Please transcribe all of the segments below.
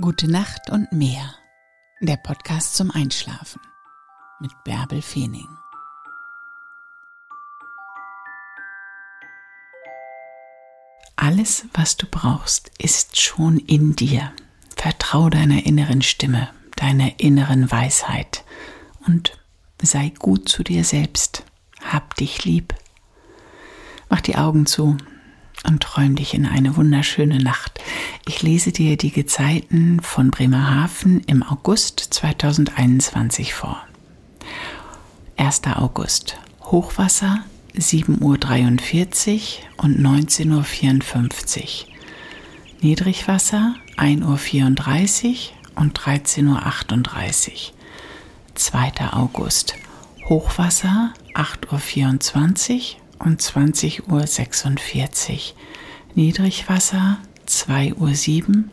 Gute Nacht und mehr. Der Podcast zum Einschlafen mit Bärbel Feening. Alles, was du brauchst, ist schon in dir. Vertrau deiner inneren Stimme, deiner inneren Weisheit und sei gut zu dir selbst. Hab dich lieb. Mach die Augen zu und träum dich in eine wunderschöne Nacht. Ich lese dir die Gezeiten von Bremerhaven im August 2021 vor. 1. August. Hochwasser 7.43 Uhr und 19.54 Uhr. Niedrigwasser 1.34 Uhr und 13.38 Uhr. 2. August. Hochwasser 8.24 Uhr und 20.46 Uhr. Niedrigwasser 2.07 Uhr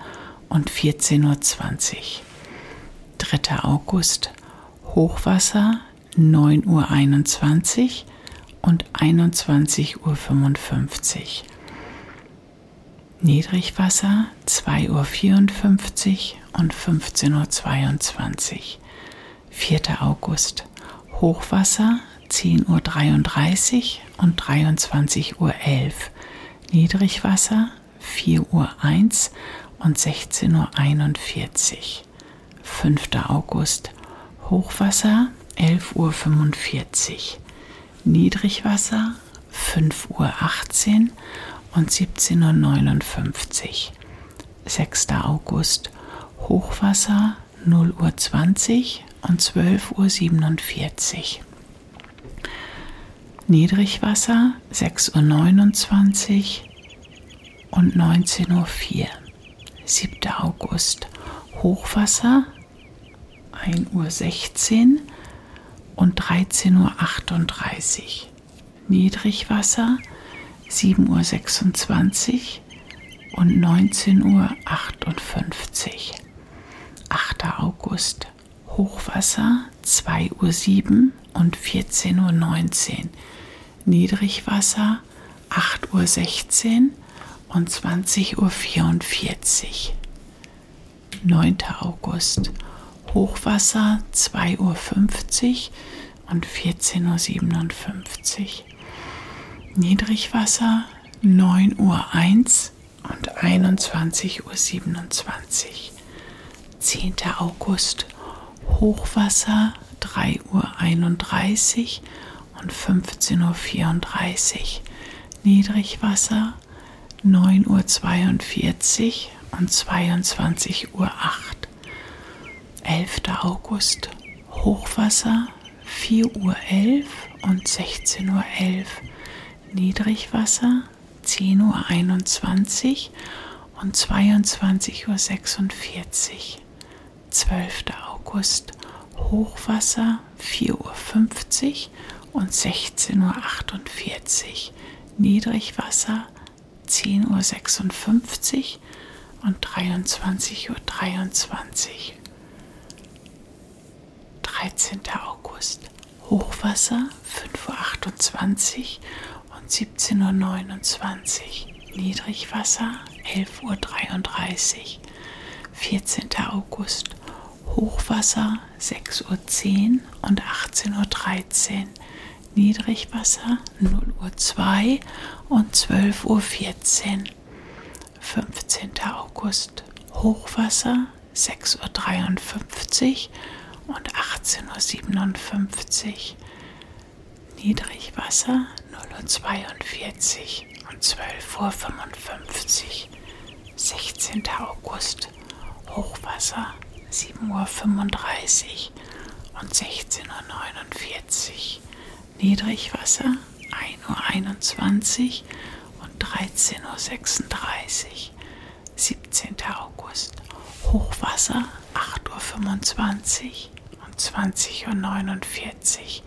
und 14.20 Uhr. 3. August Hochwasser 9.21 Uhr und 21.55 Uhr. Niedrigwasser 2.54 Uhr und 15.22 Uhr. 4. August Hochwasser 10.33 Uhr und 23.11 Uhr. Niedrigwasser 4.01 Uhr und 16.41 Uhr. 5. August Hochwasser 11.45 Uhr. Niedrigwasser 5.18 Uhr und 17.59 Uhr. 6. August Hochwasser 0.20 Uhr und 12.47 Uhr. Niedrigwasser 6.29 Uhr und 19.04 Uhr. 7. August Hochwasser 1.16 Uhr und 13.38 Uhr. Niedrigwasser 7.26 Uhr und 19.58 Uhr. 8. August Hochwasser 2.07 Uhr und 14.19 Uhr. Niedrigwasser 8.16 Uhr und 20.44 Uhr. 9. August Hochwasser 2.50 Uhr und 14.57 Uhr. Niedrigwasser 9.01 Uhr und 21.27 Uhr. 10. August Hochwasser 3.31 Uhr und 15.34 Uhr. Niedrigwasser 9.42 Uhr und 22.08 Uhr. 11. August Hochwasser 4.11 Uhr und 16.11 Uhr. Niedrigwasser 10.21 Uhr und 22.46 Uhr. 12. August Hochwasser 4.50 Uhr und 16.48 Uhr. Niedrigwasser 10.56 Uhr und 23.23 Uhr. 13. August Hochwasser 5.28 Uhr und 17.29 Uhr. Niedrigwasser 11.33 Uhr. 14. August Hochwasser 6.10 Uhr und 18.13 Uhr. Niedrigwasser 0 Uhr 2 und 12 Uhr 14. 15. August Hochwasser 6 Uhr 53 und 18 Uhr 57. Niedrigwasser 0 Uhr 42 und 12 Uhr 55. 16. August Hochwasser 7 Uhr 35 und 16 Uhr 49. Niedrigwasser 1.21 Uhr und 13.36 Uhr. 17. August. Hochwasser 8.25 Uhr und 20.49 Uhr.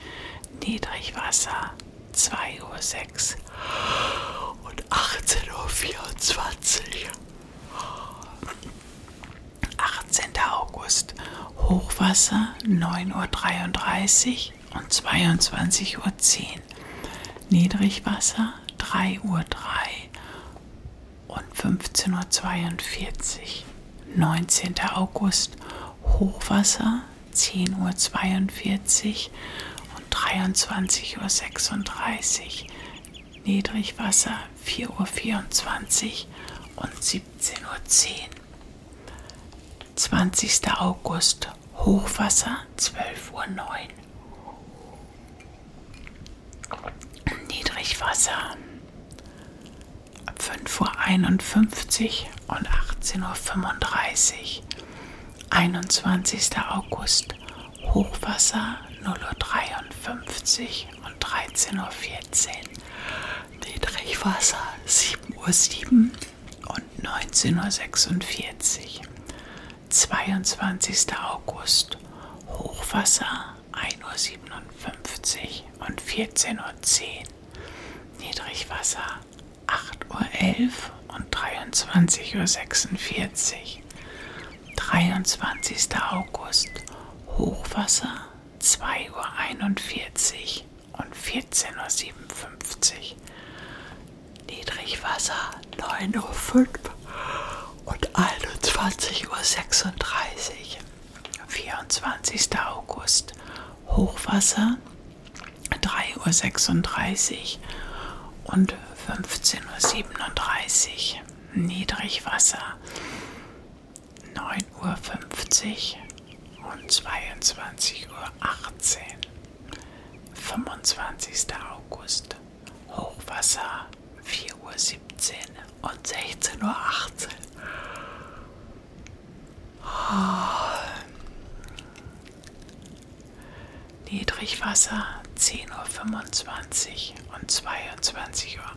Niedrigwasser 2.06 Uhr und 18.24 Uhr. 18. August. Hochwasser 9.33 Uhr und 22.10 Uhr. Niedrigwasser 3.03 Uhr und 15.42 Uhr. 19. August Hochwasser 10.42 Uhr und 23.36 Uhr. Niedrigwasser 4.24 Uhr und 17.10 Uhr. 20. August Hochwasser 12.09 Uhr. Niedrigwasser 5.51 Uhr und 18.35 Uhr. 21. August Hochwasser 0.53 Uhr und 13.14 Uhr. Niedrigwasser 7.07 Uhr und 19.46 Uhr. 22. August Hochwasser 1.57 Uhr und 14.10 Uhr. Niedrigwasser 8.11 Uhr und 23.46 Uhr. 23. August Hochwasser 2.41 Uhr und 14.57 Uhr. Niedrigwasser 9.05 Uhr und 21.36 Uhr. 24. August Hochwasser 3.36 Uhr und 15.37 Uhr. Niedrigwasser 9.50 Uhr und 22.18 Uhr. 25. August Hochwasser 4.17 Uhr und 16.18 Uhr. Niedrigwasser 10.25 Uhr und 22.51 Uhr.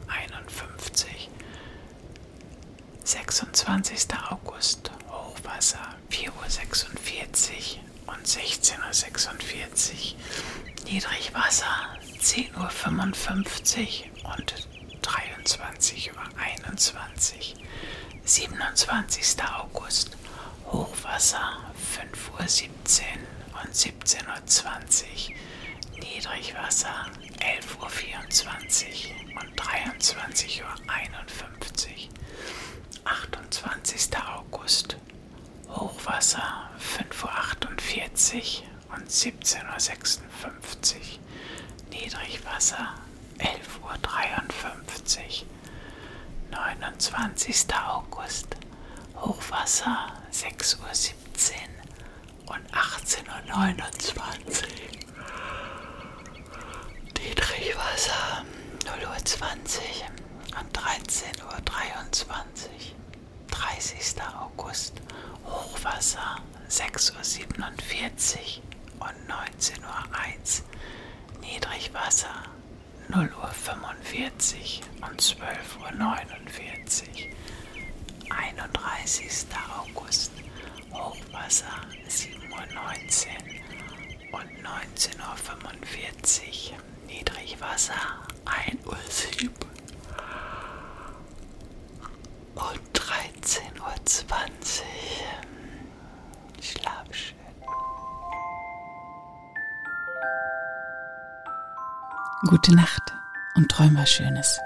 26. August Hochwasser 4.46 Uhr und 16.46 Uhr. Niedrigwasser 10.55 Uhr und 23.21 Uhr. 27. August Hochwasser 5.17 Uhr und 17.20 Uhr. Niedrigwasser 11.24 Uhr und 23.51 Uhr. 28. August Hochwasser 5.48 Uhr und 17.56 Uhr. Niedrigwasser 11.53 Uhr. 29. August Hochwasser 6.17 Uhr und 18.29 Uhr. Niedrigwasser 0.20 Uhr und 13.23 Uhr. 30. August Hochwasser 6.47 Uhr und 19.01 Uhr. Niedrigwasser 0.45 Uhr und 12.49 Uhr. 31. August Hochwasser 7.19 Uhr und 19.45 Uhr. Niedrigwasser 1.07 Uhr und 13.20 Uhr. Schlaf schön. Gute Nacht und träum was Schönes.